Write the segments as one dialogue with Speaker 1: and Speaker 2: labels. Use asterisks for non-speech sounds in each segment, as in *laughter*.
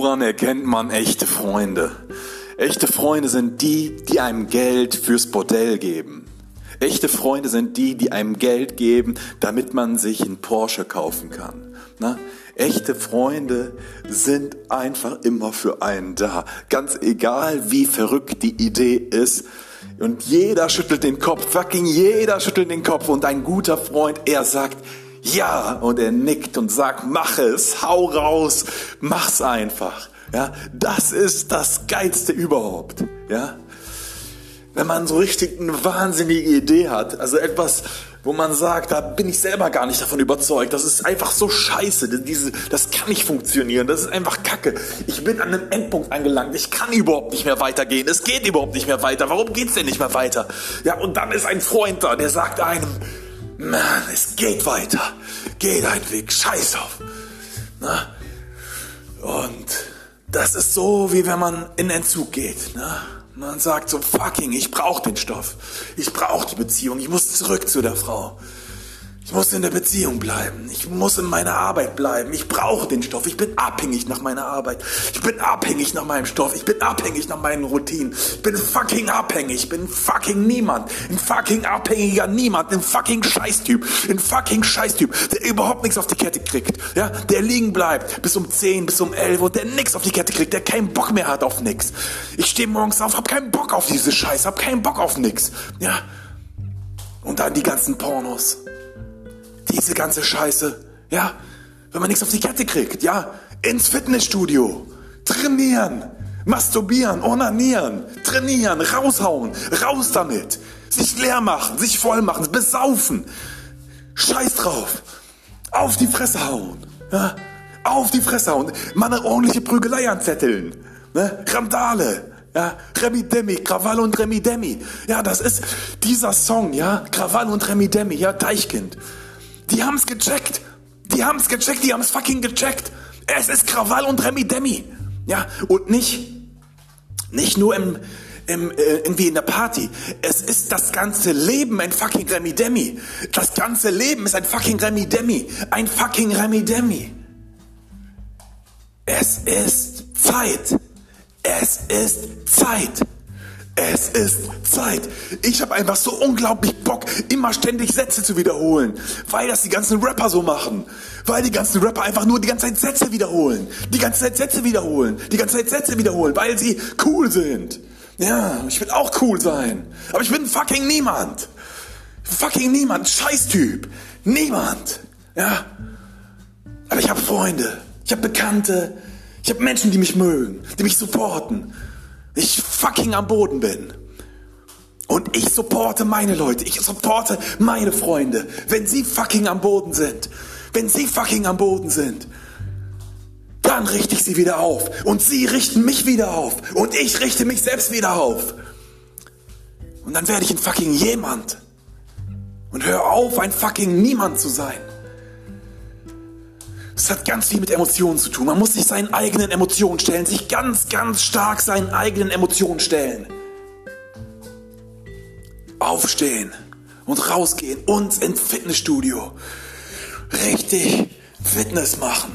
Speaker 1: Woran erkennt man echte Freunde? Echte Freunde sind die, die einem Geld fürs Bordell geben. Echte Freunde sind die, die einem Geld geben, damit man sich einen Porsche kaufen kann. Na? Echte Freunde sind einfach immer für einen da. Ganz egal, wie verrückt die Idee ist. Und jeder schüttelt den Kopf, fucking jeder schüttelt den Kopf. Und ein guter Freund, er sagt, ja, und er nickt und sagt, mach es, hau raus, mach's einfach. Ja, das ist das Geilste überhaupt. Ja, wenn man so richtig eine wahnsinnige Idee hat, also etwas, wo man sagt, da bin ich selber gar nicht davon überzeugt, das ist einfach so scheiße, diese, das kann nicht funktionieren, das ist einfach Kacke. Ich bin an einem Endpunkt angelangt, ich kann überhaupt nicht mehr weitergehen, es geht überhaupt nicht mehr weiter, warum geht's denn nicht mehr weiter? Ja, und dann ist ein Freund da, der sagt einem, Mann, es geht weiter. Geh deinen Weg, scheiß auf. Na? Und das ist so, wie wenn man in Entzug geht. Ne? Man sagt so, fucking, ich brauche den Stoff. Ich brauche die Beziehung. Ich muss zurück zu der Frau. Ich muss in der Beziehung bleiben. Ich muss in meiner Arbeit bleiben. Ich brauche den Stoff. Ich bin abhängig nach meiner Arbeit. Ich bin abhängig nach meinem Stoff. Ich bin abhängig nach meinen Routinen. Ich bin fucking abhängig. Ich bin fucking niemand. Ein fucking abhängiger Niemand. Ein fucking Scheißtyp. Ein fucking Scheißtyp, der überhaupt nichts auf die Kette kriegt. Ja, der liegen bleibt bis um 10, bis um 11 und der nichts auf die Kette kriegt, der keinen Bock mehr hat auf nix. Ich stehe morgens auf, hab keinen Bock auf diese Scheiße, hab keinen Bock auf nix. Ja. Und dann die ganzen Pornos. Diese ganze Scheiße, ja, wenn man nichts auf die Kette kriegt, ja, ins Fitnessstudio, trainieren, masturbieren, onanieren, trainieren, raushauen, raus damit, sich leer machen, sich voll machen, besaufen, scheiß drauf, auf die Fresse hauen, ja, auf die Fresse hauen, mal eine ordentliche Prügelei anzetteln, ne, Randale, ja, Remi Demi, Krawall und Remi Demi. Ja, das ist dieser Song, ja, Krawall und Remi Demi, ja, Deichkind. Die haben's gecheckt. Die haben's gecheckt, die haben's fucking gecheckt. Es ist Krawall und Remi Demi. Ja, und nicht, nicht nur im, im, äh, irgendwie in der Party. Es ist das ganze Leben ein fucking Remi Demi. Das ganze Leben ist ein fucking Remi Demi. Ein fucking Remi Demi. Es ist Zeit. Es ist Zeit. Es ist Zeit. Ich habe einfach so unglaublich Bock, immer ständig Sätze zu wiederholen, weil das die ganzen Rapper so machen. Weil die ganzen Rapper einfach nur die ganze Zeit Sätze wiederholen. Die ganze Zeit Sätze wiederholen. Die ganze Zeit Sätze wiederholen, weil sie cool sind. Ja, ich will auch cool sein. Aber ich bin fucking niemand. Fucking niemand. Scheißtyp. Niemand. Ja. Aber ich habe Freunde. Ich habe Bekannte. Ich habe Menschen, die mich mögen, die mich supporten ich fucking am Boden bin. Und ich supporte meine Leute, ich supporte meine Freunde, wenn sie fucking am Boden sind. Wenn sie fucking am Boden sind, dann richte ich sie wieder auf. Und sie richten mich wieder auf. Und ich richte mich selbst wieder auf. Und dann werde ich ein fucking jemand. Und hör auf, ein fucking niemand zu sein. Es hat ganz viel mit Emotionen zu tun. Man muss sich seinen eigenen Emotionen stellen, sich ganz, ganz stark seinen eigenen Emotionen stellen. Aufstehen und rausgehen und ins Fitnessstudio. Richtig Fitness machen.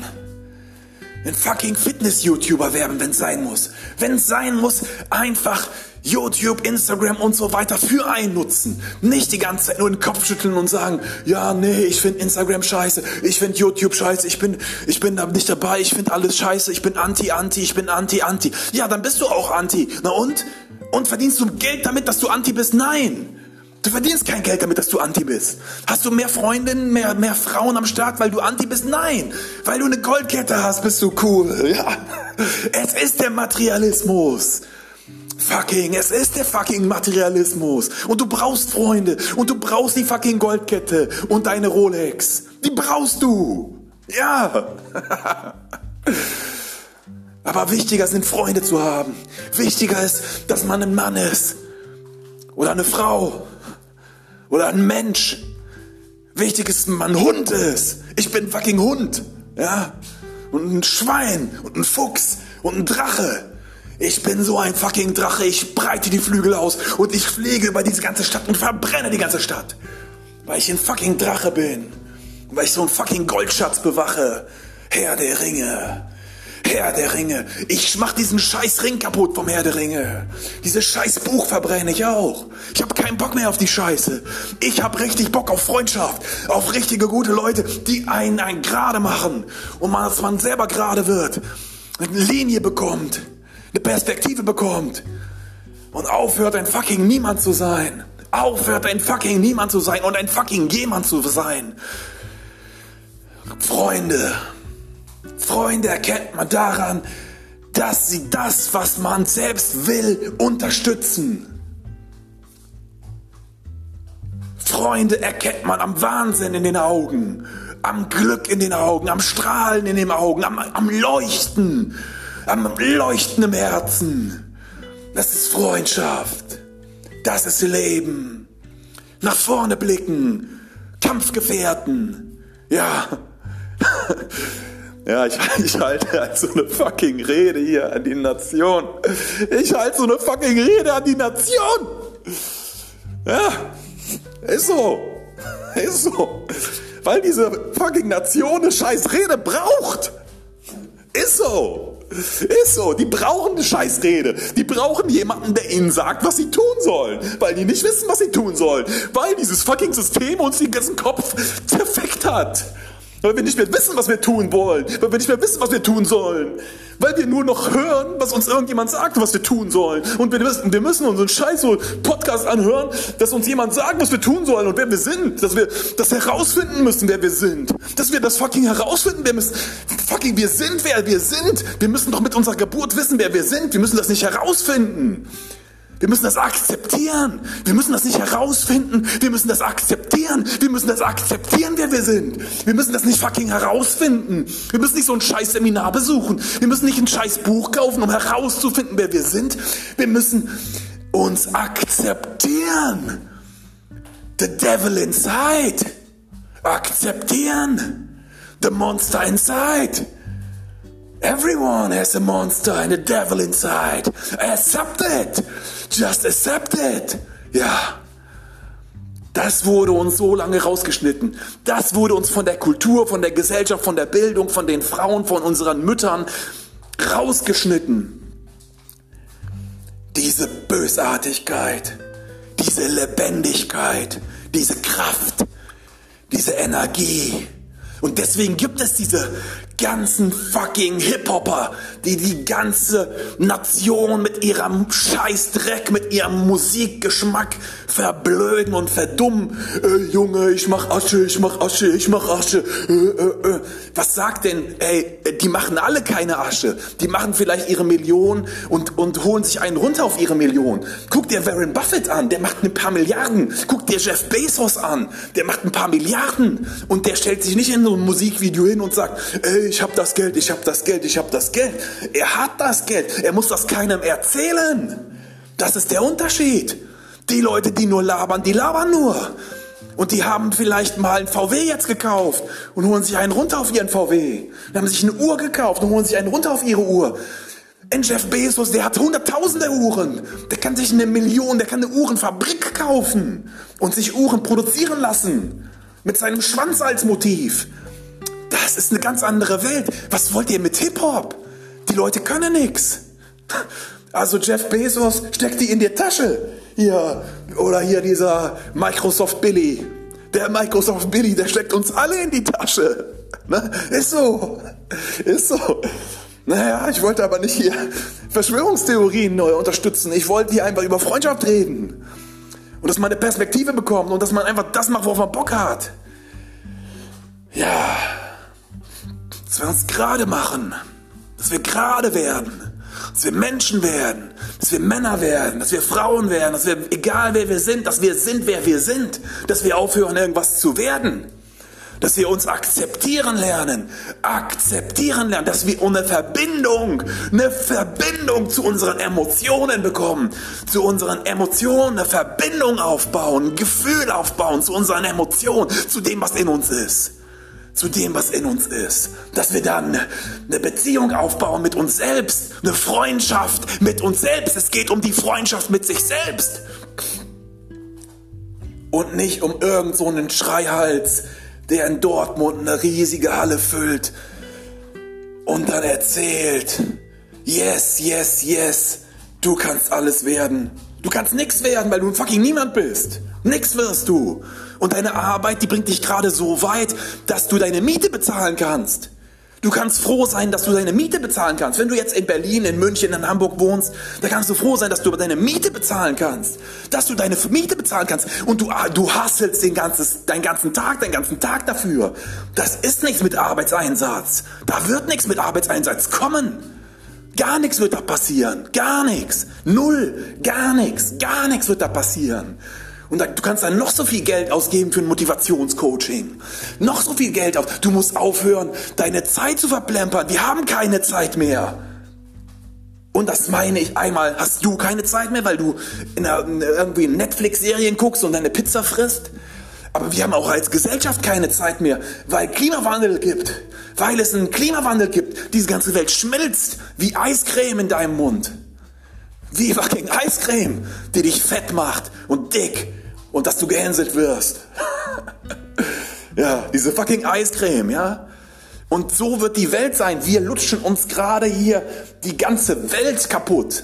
Speaker 1: Ein fucking Fitness-YouTuber werden, wenn es sein muss. Wenn es sein muss, einfach YouTube, Instagram und so weiter für einen nutzen. Nicht die ganze Zeit nur den Kopf schütteln und sagen, ja, nee, ich finde Instagram scheiße, ich finde YouTube scheiße, ich bin, ich bin da nicht dabei, ich finde alles scheiße, ich bin anti, anti, ich bin anti, anti. Ja, dann bist du auch anti. Na und? Und verdienst du Geld damit, dass du anti bist? Nein. Du verdienst kein Geld damit, dass du anti bist. Hast du mehr Freundinnen, mehr, mehr Frauen am Start, weil du anti bist? Nein. Weil du eine Goldkette hast, bist du cool. *laughs* Ja. Es ist der Materialismus. Fucking, es ist der fucking Materialismus. Und du brauchst Freunde. Und du brauchst die fucking Goldkette und deine Rolex. Die brauchst du. Ja. *laughs* Aber wichtiger sind Freunde zu haben. Wichtiger ist, dass man ein Mann ist. Oder eine Frau. Oder ein Mensch. Wichtig ist, dass man ein Hund ist. Ich bin fucking Hund. Ja. Und ein Schwein. Und ein Fuchs. Und ein Drache. Ich bin so ein fucking Drache, ich breite die Flügel aus und ich fliege über diese ganze Stadt und verbrenne die ganze Stadt. Weil ich ein fucking Drache bin. Weil ich so einen fucking Goldschatz bewache. Herr der Ringe. Herr der Ringe. Ich mach diesen scheiß Ring kaputt vom Herr der Ringe. Dieses scheiß Buch verbrenne ich auch. Ich habe keinen Bock mehr auf die Scheiße. Ich habe richtig Bock auf Freundschaft, auf richtige gute Leute, die einen, einen gerade machen und man, dass man selber gerade wird, eine Linie bekommt, eine Perspektive bekommt und aufhört ein fucking Niemand zu sein. Aufhört ein fucking Niemand zu sein und ein fucking jemand zu sein. Freunde, Freunde erkennt man daran, dass sie das, was man selbst will, unterstützen. Freunde erkennt man am Wahnsinn in den Augen, am Glück in den Augen, am Strahlen in den Augen, am, am Leuchten, am Leuchten im Herzen. Das ist Freundschaft. Das ist Leben. Nach vorne blicken. Kampfgefährten. Ja. *laughs* Ja, ich, ich halte halt so eine fucking Rede hier an die Nation. Ich halte so eine fucking Rede an die Nation. Ja, ist so. Ist so. Weil diese fucking Nation eine scheiß Rede braucht. Ist so. Ist so, die brauchen eine Scheißrede. Die brauchen jemanden, der ihnen sagt, was sie tun sollen. Weil die nicht wissen, was sie tun sollen. Weil dieses fucking System uns den ganzen Kopf zerfickt hat. Weil wir nicht mehr wissen, was wir tun wollen. Weil wir nicht mehr wissen, was wir tun sollen. Weil wir nur noch hören, was uns irgendjemand sagt, was wir tun sollen. Und wir müssen, wir müssen unseren scheiß so Podcast anhören, dass uns jemand sagt, was wir tun sollen und wer wir sind. Dass wir das herausfinden müssen, wer wir sind. Dass wir das fucking herausfinden, wer wir, fucking wir sind, wer wir sind. Wir müssen doch mit unserer Geburt wissen, wer wir sind. Wir müssen das nicht herausfinden. Wir müssen das akzeptieren. Wir müssen das nicht herausfinden. Wir müssen das akzeptieren. Wir müssen das akzeptieren, wer wir sind. Wir müssen das nicht fucking herausfinden. Wir müssen nicht so ein scheiß Seminar besuchen. Wir müssen nicht ein scheiß Buch kaufen, um herauszufinden, wer wir sind. Wir müssen uns akzeptieren. The devil inside. Akzeptieren. The monster inside. Everyone has a monster and a devil inside. Accept it. Just accept it. Ja. Das wurde uns so lange rausgeschnitten. Das wurde uns von der Kultur, von der Gesellschaft, von der Bildung, von den Frauen, von unseren Müttern rausgeschnitten. Diese Bösartigkeit, diese Lebendigkeit, diese Kraft, diese Energie. Und deswegen gibt es diese ganzen fucking Hip-Hopper, die die ganze Nation mit ihrem Scheißdreck, mit ihrem Musikgeschmack verblöden und verdummen. Äh, Junge, ich mach Asche, ich mach Asche, ich mach Asche. Äh, äh, äh. Was sagt denn, ey, die machen alle keine Asche. Die machen vielleicht ihre Million und, und holen sich einen runter auf ihre Million. Guck dir Warren Buffett an, der macht ein paar Milliarden. Guck dir Jeff Bezos an, der macht ein paar Milliarden. Und der stellt sich nicht in so ein Musikvideo hin und sagt, ey, ich hab das Geld, ich hab das Geld, ich hab das Geld. Er hat das Geld. Er muss das keinem erzählen. Das ist der Unterschied. Die Leute, die nur labern, die labern nur. Und die haben vielleicht mal einen VW jetzt gekauft und holen sich einen runter auf ihren VW. Die haben sich eine Uhr gekauft und holen sich einen runter auf ihre Uhr. Ein Jeff Bezos, der hat hunderttausende Uhren. Der kann sich eine Million, der kann eine Uhrenfabrik kaufen und sich Uhren produzieren lassen. Mit seinem Schwanz als Motiv. Das ist eine ganz andere Welt. Was wollt ihr mit Hip-Hop? Die Leute können nichts. Also Jeff Bezos steckt die in die Tasche. Hier, oder hier dieser Microsoft Billy. Der Microsoft Billy, der steckt uns alle in die Tasche. Ne? Ist so. Ist so. Naja, ich wollte aber nicht hier Verschwörungstheorien neu unterstützen. Ich wollte hier einfach über Freundschaft reden. Und dass man eine Perspektive bekommt und dass man einfach das macht, worauf man Bock hat. Ja. Dass wir uns gerade machen. Dass wir gerade werden. Dass wir Menschen werden, dass wir Männer werden, dass wir Frauen werden, dass wir, egal wer wir sind, dass wir sind, wer wir sind, dass wir aufhören, irgendwas zu werden, dass wir uns akzeptieren lernen, akzeptieren lernen, dass wir eine Verbindung, eine Verbindung zu unseren Emotionen bekommen, zu unseren Emotionen eine Verbindung aufbauen, ein Gefühl aufbauen zu unseren Emotionen, zu dem, was in uns ist zu dem, was in uns ist. Dass wir dann eine Beziehung aufbauen mit uns selbst, eine Freundschaft mit uns selbst. Es geht um die Freundschaft mit sich selbst. Und nicht um irgend so einen Schreihals, der in Dortmund eine riesige Halle füllt und dann erzählt, yes, yes, yes, du kannst alles werden. Du kannst nix werden, weil du ein fucking niemand bist. Nix wirst du. Und deine Arbeit, die bringt dich gerade so weit, dass du deine Miete bezahlen kannst. Du kannst froh sein, dass du deine Miete bezahlen kannst. Wenn du jetzt in Berlin, in München, in Hamburg wohnst, dann kannst du froh sein, dass du deine Miete bezahlen kannst. Dass du deine Miete bezahlen kannst. Und du, ah, du hasselst den ganzes, deinen ganzen Tag, deinen ganzen Tag dafür. Das ist nichts mit Arbeitseinsatz. Da wird nichts mit Arbeitseinsatz kommen. Gar nichts wird da passieren. Gar nichts. Null. Gar nichts. Gar nichts wird da passieren. Und du kannst dann noch so viel Geld ausgeben für ein Motivationscoaching. Noch so viel Geld aus. Du musst aufhören, deine Zeit zu verplempern. Wir haben keine Zeit mehr. Und das meine ich einmal, hast du keine Zeit mehr, weil du in einer, in irgendwie Netflix-Serien guckst und deine Pizza frisst? Aber wir haben auch als Gesellschaft keine Zeit mehr, weil Klimawandel gibt. Weil es einen Klimawandel gibt. Diese ganze Welt schmilzt wie Eiscreme in deinem Mund. Wie fucking Eiscreme, die dich fett macht und dick und dass du gehänselt wirst. *laughs* ja, diese fucking Eiscreme, ja. Und so wird die Welt sein. Wir lutschen uns gerade hier die ganze Welt kaputt.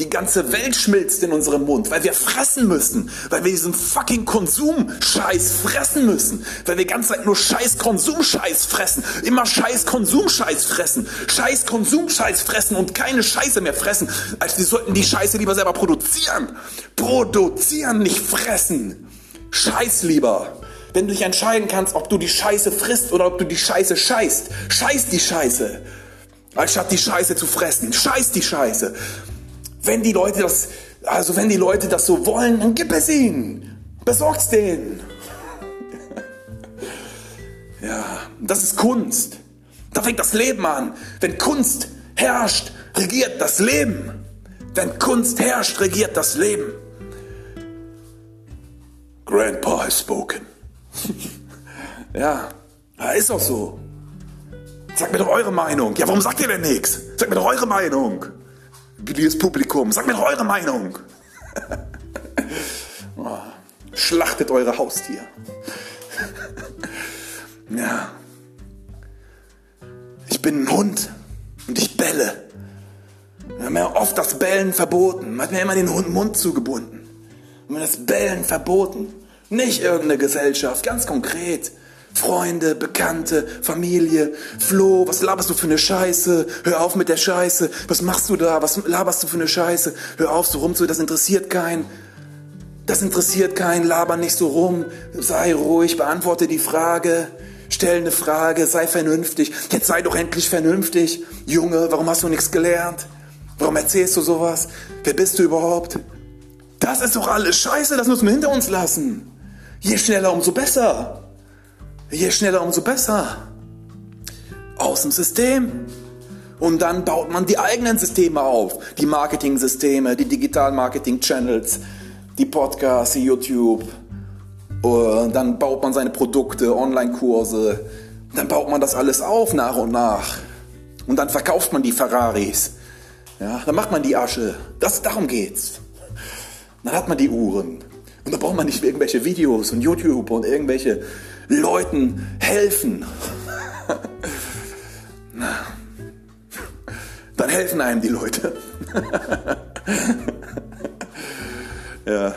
Speaker 1: Die ganze Welt schmilzt in unserem Mund, weil wir fressen müssen, weil wir diesen fucking Konsumscheiß fressen müssen, weil wir die ganze Zeit nur scheiß Konsumscheiß fressen, immer scheiß Konsumscheiß fressen, scheiß Konsumscheiß fressen und keine Scheiße mehr fressen, als wir sollten die Scheiße lieber selber produzieren. Produzieren, nicht fressen. Scheiß lieber. Wenn du dich entscheiden kannst, ob du die Scheiße frisst oder ob du die Scheiße scheißt, scheiß die Scheiße. Anstatt die Scheiße zu fressen, scheiß die Scheiße. Wenn die Leute das, also wenn die Leute das so wollen, dann gib es ihnen. Besorg's denen. *laughs* ja, das ist Kunst. Da fängt das Leben an. Wenn Kunst herrscht, regiert das Leben. Wenn Kunst herrscht, regiert das Leben. Grandpa has spoken. *laughs* ja, ist auch so. Sagt mir doch eure Meinung. Ja, warum sagt ihr denn nichts? Sagt mir doch eure Meinung. Liebes Publikum, sagt mir doch eure Meinung. *laughs* Oh, schlachtet eure Haustier. *laughs* ja. Ich bin ein Hund und ich belle. Wir haben ja oft das Bellen verboten. Man hat mir immer den Mund zugebunden. Und mir das Bellen verboten. Nicht irgendeine Gesellschaft, ganz konkret. Freunde, Bekannte, Familie. Flo, was laberst du für eine Scheiße? Hör auf mit der Scheiße. Was machst du da? Was laberst du für eine Scheiße? Hör auf, so rumzu, das interessiert keinen. Das interessiert keinen, laber nicht so rum. Sei ruhig, beantworte die Frage. Stell eine Frage, sei vernünftig. Jetzt sei doch endlich vernünftig. Junge, warum hast du nichts gelernt? Warum erzählst du sowas? Wer bist du überhaupt? Das ist doch alles Scheiße, das müssen wir hinter uns lassen. Je schneller, umso besser. Je schneller, umso besser. Aus dem System. Und dann baut man die eigenen Systeme auf. Die Marketing-Systeme, die Digital-Marketing-Channels, die Podcasts, die YouTube. Und dann baut man seine Produkte, Online-Kurse. Dann baut man das alles auf nach und nach. Und dann verkauft man die Ferraris. Ja, dann macht man die Asche. Das, darum geht's. Dann hat man die Uhren. Und da braucht man nicht irgendwelche Videos und YouTube und irgendwelche Leuten helfen. Dann helfen einem die Leute. ja.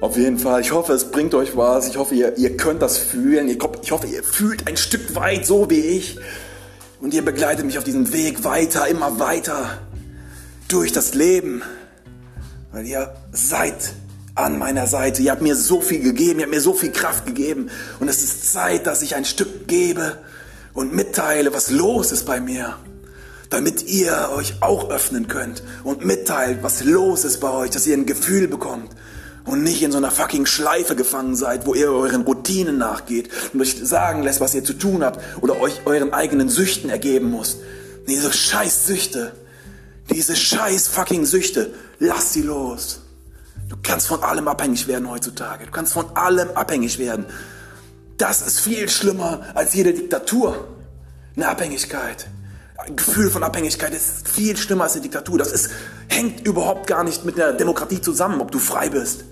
Speaker 1: Auf jeden Fall. Ich hoffe, es bringt euch was. Ich hoffe, ihr, ihr könnt das fühlen. Ich hoffe, ihr fühlt ein Stück weit so wie ich. Und ihr begleitet mich auf diesem Weg weiter, immer weiter durch das Leben. Weil ihr seid an meiner Seite. Ihr habt mir so viel gegeben, ihr habt mir so viel Kraft gegeben. Und es ist Zeit, dass ich ein Stück gebe und mitteile, was los ist bei mir. Damit ihr euch auch öffnen könnt und mitteilt, was los ist bei euch, dass ihr ein Gefühl bekommt und nicht in so einer fucking Schleife gefangen seid, wo ihr euren Routinen nachgeht und euch sagen lässt, was ihr zu tun habt oder euch euren eigenen Süchten ergeben müsst. Diese scheiß Süchte, diese scheiß fucking Süchte, lasst sie los. Du kannst von allem abhängig werden heutzutage. Du kannst von allem abhängig werden. Das ist viel schlimmer als jede Diktatur. Eine Abhängigkeit. Ein Gefühl von Abhängigkeit ist viel schlimmer als eine Diktatur. Das ist, hängt überhaupt gar nicht mit einer Demokratie zusammen, ob du frei bist.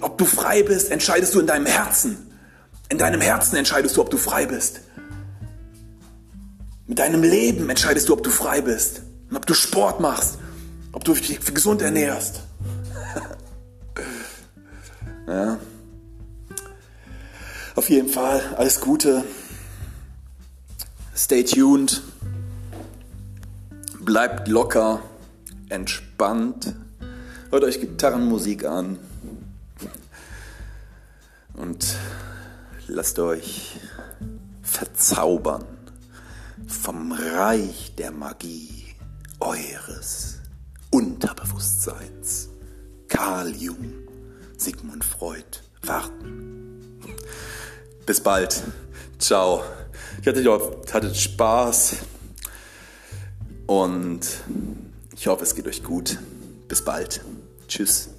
Speaker 1: Ob du frei bist, entscheidest du in deinem Herzen. In deinem Herzen entscheidest du, ob du frei bist. Mit deinem Leben entscheidest du, ob du frei bist und ob du Sport machst, ob du dich gesund ernährst. Ja. Auf jeden Fall alles Gute. Stay tuned. Bleibt locker, entspannt. Hört euch Gitarrenmusik an. Und lasst euch verzaubern vom Reich der Magie eures Unterbewusstseins. Carl Jung, Sigmund Freud warten. Bis bald. Ciao. Ich hatte, hatte Spaß und ich hoffe, es geht euch gut. Bis bald. Tschüss.